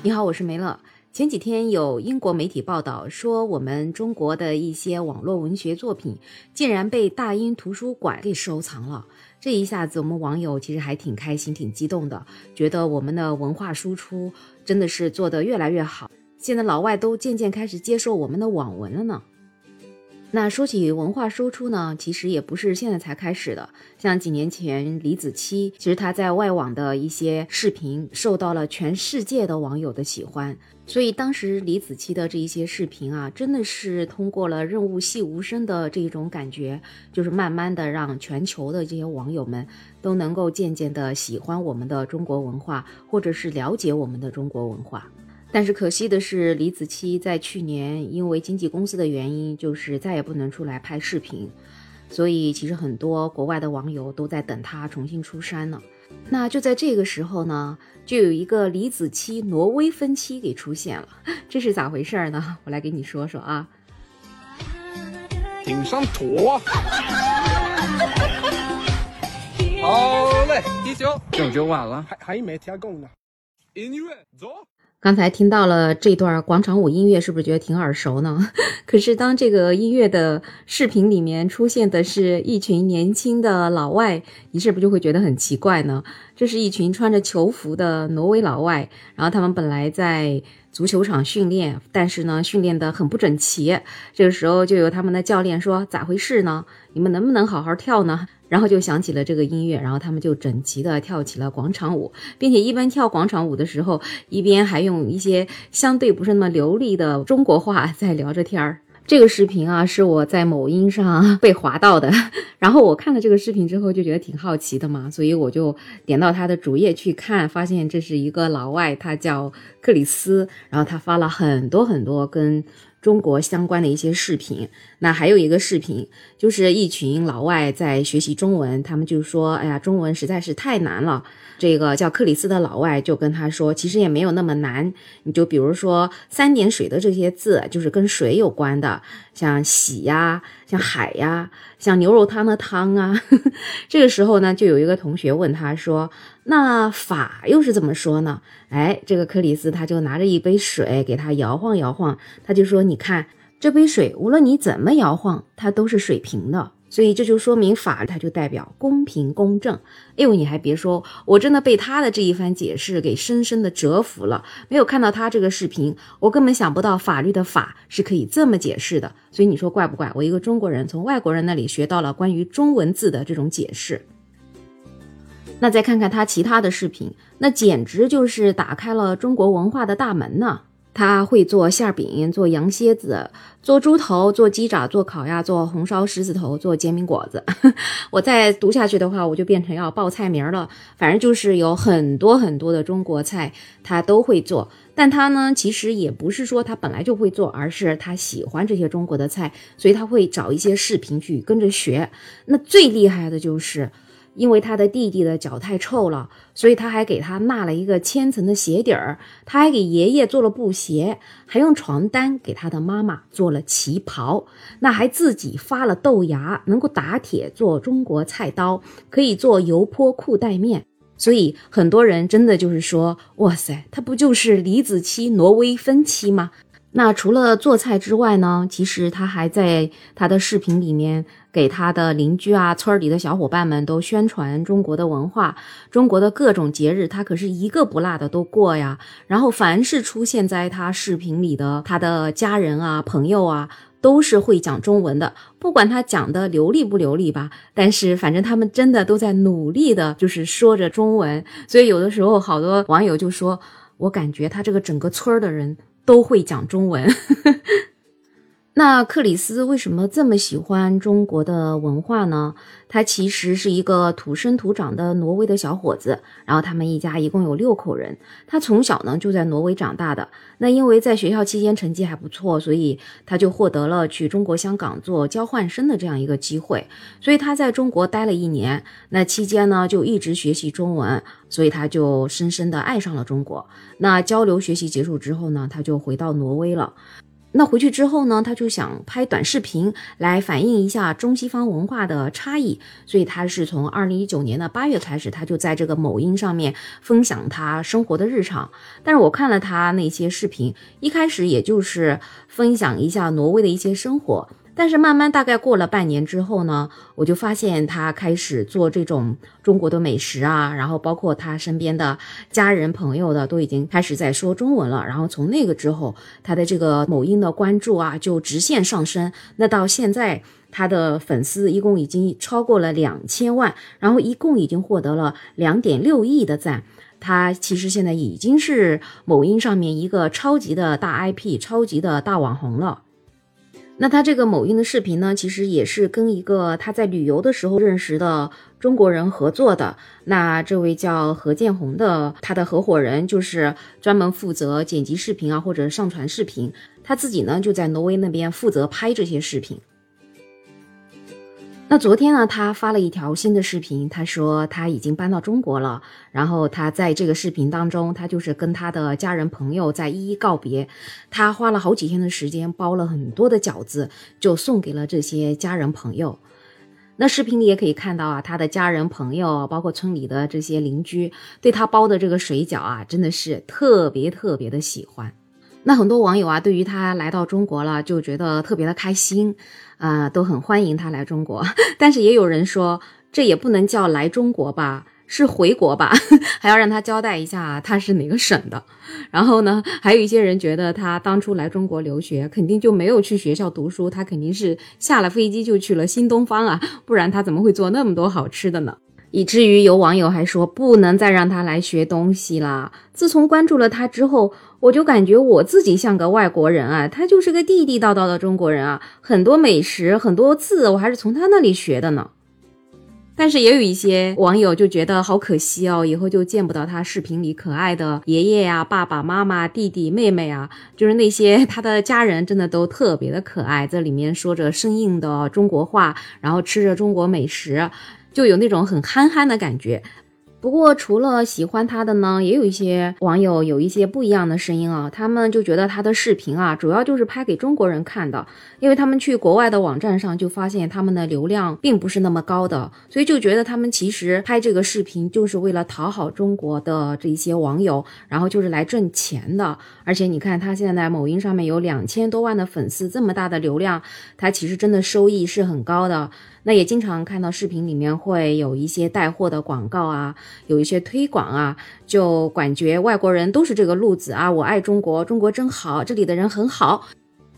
你好，我是梅乐。前几天有英国媒体报道说，我们中国的一些网络文学作品竟然被大英图书馆给收藏了。这一下子，我们网友其实还挺开心、挺激动的，觉得我们的文化输出真的是做得越来越好。现在老外都渐渐开始接受我们的网文了呢。那说起文化输出呢，其实也不是现在才开始的。像几年前李子柒，其实他在外网的一些视频受到了全世界的网友的喜欢，所以当时李子柒的这一些视频啊，真的是通过了润物细无声的这一种感觉，就是慢慢的让全球的这些网友们都能够渐渐的喜欢我们的中国文化，或者是了解我们的中国文化。但是可惜的是，李子柒在去年因为经纪公司的原因，就是再也不能出来拍视频，所以其实很多国外的网友都在等他重新出山呢。那就在这个时候呢，就有一个李子柒挪威分期给出现了，这是咋回事呢？我来给你说说啊。顶上土。好嘞，啤酒，酒酒晚了，还还没天供呢。音乐走。刚才听到了这段广场舞音乐，是不是觉得挺耳熟呢？可是当这个音乐的视频里面出现的是一群年轻的老外，你是不是就会觉得很奇怪呢？这是一群穿着球服的挪威老外，然后他们本来在足球场训练，但是呢，训练得很不整齐。这个时候就有他们的教练说：“咋回事呢？你们能不能好好跳呢？”然后就响起了这个音乐，然后他们就整齐的跳起了广场舞，并且一边跳广场舞的时候，一边还用一些相对不是那么流利的中国话在聊着天儿。这个视频啊，是我在某音上 被划到的，然后我看了这个视频之后就觉得挺好奇的嘛，所以我就点到他的主页去看，发现这是一个老外，他叫克里斯，然后他发了很多很多跟。中国相关的一些视频，那还有一个视频，就是一群老外在学习中文，他们就说：“哎呀，中文实在是太难了。”这个叫克里斯的老外就跟他说：“其实也没有那么难，你就比如说三点水的这些字，就是跟水有关的，像洗呀，像海呀，像牛肉汤的汤啊。”这个时候呢，就有一个同学问他说：“那法又是怎么说呢？”哎，这个克里斯他就拿着一杯水给他摇晃摇晃，他就说：“你看这杯水，无论你怎么摇晃，它都是水平的。”所以这就说明法，它就代表公平公正。哎呦，你还别说，我真的被他的这一番解释给深深的折服了。没有看到他这个视频，我根本想不到法律的法是可以这么解释的。所以你说怪不怪？我一个中国人从外国人那里学到了关于中文字的这种解释。那再看看他其他的视频，那简直就是打开了中国文化的大门呢。他会做馅饼，做羊蝎子，做猪头，做鸡爪，做烤鸭，做红烧狮子头，做煎饼果子。我再读下去的话，我就变成要报菜名了。反正就是有很多很多的中国菜，他都会做。但他呢，其实也不是说他本来就会做，而是他喜欢这些中国的菜，所以他会找一些视频去跟着学。那最厉害的就是。因为他的弟弟的脚太臭了，所以他还给他纳了一个千层的鞋底儿，他还给爷爷做了布鞋，还用床单给他的妈妈做了旗袍，那还自己发了豆芽，能够打铁做中国菜刀，可以做油泼裤带面，所以很多人真的就是说，哇塞，他不就是李子柒挪威分期吗？那除了做菜之外呢，其实他还在他的视频里面给他的邻居啊、村里的小伙伴们都宣传中国的文化，中国的各种节日，他可是一个不落的都过呀。然后凡是出现在他视频里的他的家人啊、朋友啊，都是会讲中文的，不管他讲的流利不流利吧，但是反正他们真的都在努力的，就是说着中文。所以有的时候好多网友就说，我感觉他这个整个村的人。都会讲中文。那克里斯为什么这么喜欢中国的文化呢？他其实是一个土生土长的挪威的小伙子，然后他们一家一共有六口人。他从小呢就在挪威长大的。那因为在学校期间成绩还不错，所以他就获得了去中国香港做交换生的这样一个机会。所以他在中国待了一年，那期间呢就一直学习中文，所以他就深深的爱上了中国。那交流学习结束之后呢，他就回到挪威了。那回去之后呢，他就想拍短视频来反映一下中西方文化的差异，所以他是从二零一九年的八月开始，他就在这个某音上面分享他生活的日常。但是我看了他那些视频，一开始也就是分享一下挪威的一些生活。但是慢慢大概过了半年之后呢，我就发现他开始做这种中国的美食啊，然后包括他身边的家人朋友的都已经开始在说中文了。然后从那个之后，他的这个某音的关注啊就直线上升。那到现在，他的粉丝一共已经超过了两千万，然后一共已经获得了两点六亿的赞。他其实现在已经是某音上面一个超级的大 IP、超级的大网红了。那他这个某音的视频呢，其实也是跟一个他在旅游的时候认识的中国人合作的。那这位叫何建红的，他的合伙人就是专门负责剪辑视频啊，或者上传视频。他自己呢就在挪威那边负责拍这些视频。那昨天呢，他发了一条新的视频，他说他已经搬到中国了。然后他在这个视频当中，他就是跟他的家人朋友在一一告别。他花了好几天的时间，包了很多的饺子，就送给了这些家人朋友。那视频里也可以看到啊，他的家人朋友，包括村里的这些邻居，对他包的这个水饺啊，真的是特别特别的喜欢。那很多网友啊，对于他来到中国了，就觉得特别的开心，啊，都很欢迎他来中国。但是也有人说，这也不能叫来中国吧，是回国吧，还要让他交代一下他是哪个省的。然后呢，还有一些人觉得他当初来中国留学，肯定就没有去学校读书，他肯定是下了飞机就去了新东方啊，不然他怎么会做那么多好吃的呢？以至于有网友还说不能再让他来学东西了。自从关注了他之后，我就感觉我自己像个外国人啊，他就是个地地道道的中国人啊。很多美食、很多字，我还是从他那里学的呢。但是也有一些网友就觉得好可惜哦，以后就见不到他视频里可爱的爷爷呀、爸爸妈妈、弟弟妹妹啊，就是那些 他的家人，真的都特别的可爱，在里面说着生硬的中国话，然后吃着中国美食。就有那种很憨憨的感觉。不过，除了喜欢他的呢，也有一些网友有一些不一样的声音啊。他们就觉得他的视频啊，主要就是拍给中国人看的，因为他们去国外的网站上就发现他们的流量并不是那么高的，所以就觉得他们其实拍这个视频就是为了讨好中国的这一些网友，然后就是来挣钱的。而且你看，他现在某音上面有两千多万的粉丝，这么大的流量，他其实真的收益是很高的。那也经常看到视频里面会有一些带货的广告啊，有一些推广啊，就感觉外国人都是这个路子啊，我爱中国，中国真好，这里的人很好。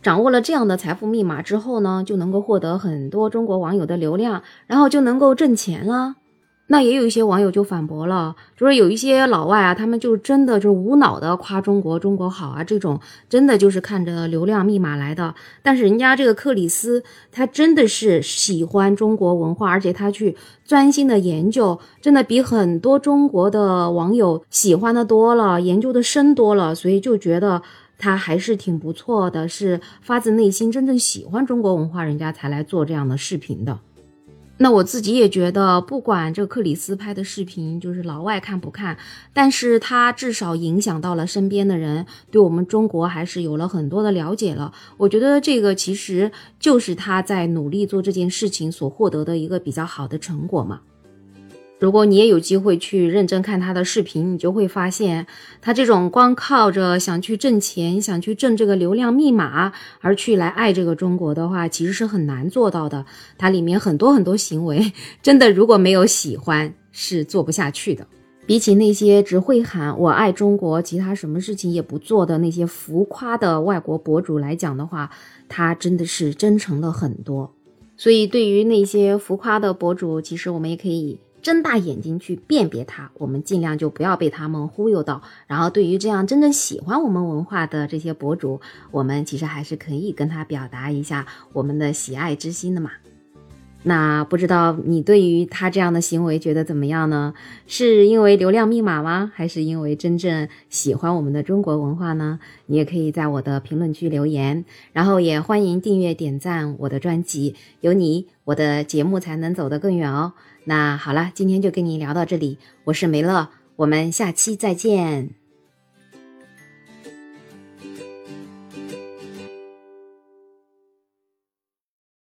掌握了这样的财富密码之后呢，就能够获得很多中国网友的流量，然后就能够挣钱了。那也有一些网友就反驳了，就是有一些老外啊，他们就真的就是无脑的夸中国，中国好啊，这种真的就是看着流量密码来的。但是人家这个克里斯，他真的是喜欢中国文化，而且他去专心的研究，真的比很多中国的网友喜欢的多了，研究的深多了，所以就觉得他还是挺不错的，是发自内心真正喜欢中国文化，人家才来做这样的视频的。那我自己也觉得，不管这克里斯拍的视频就是老外看不看，但是他至少影响到了身边的人，对我们中国还是有了很多的了解了。我觉得这个其实就是他在努力做这件事情所获得的一个比较好的成果嘛。如果你也有机会去认真看他的视频，你就会发现，他这种光靠着想去挣钱、想去挣这个流量密码而去来爱这个中国的话，其实是很难做到的。它里面很多很多行为，真的如果没有喜欢，是做不下去的。比起那些只会喊我爱中国，其他什么事情也不做的那些浮夸的外国博主来讲的话，他真的是真诚了很多。所以，对于那些浮夸的博主，其实我们也可以。睁大眼睛去辨别它，我们尽量就不要被他们忽悠到。然后，对于这样真正喜欢我们文化的这些博主，我们其实还是可以跟他表达一下我们的喜爱之心的嘛。那不知道你对于他这样的行为觉得怎么样呢？是因为流量密码吗？还是因为真正喜欢我们的中国文化呢？你也可以在我的评论区留言，然后也欢迎订阅点赞我的专辑，有你，我的节目才能走得更远哦。那好了，今天就跟你聊到这里，我是梅乐，我们下期再见。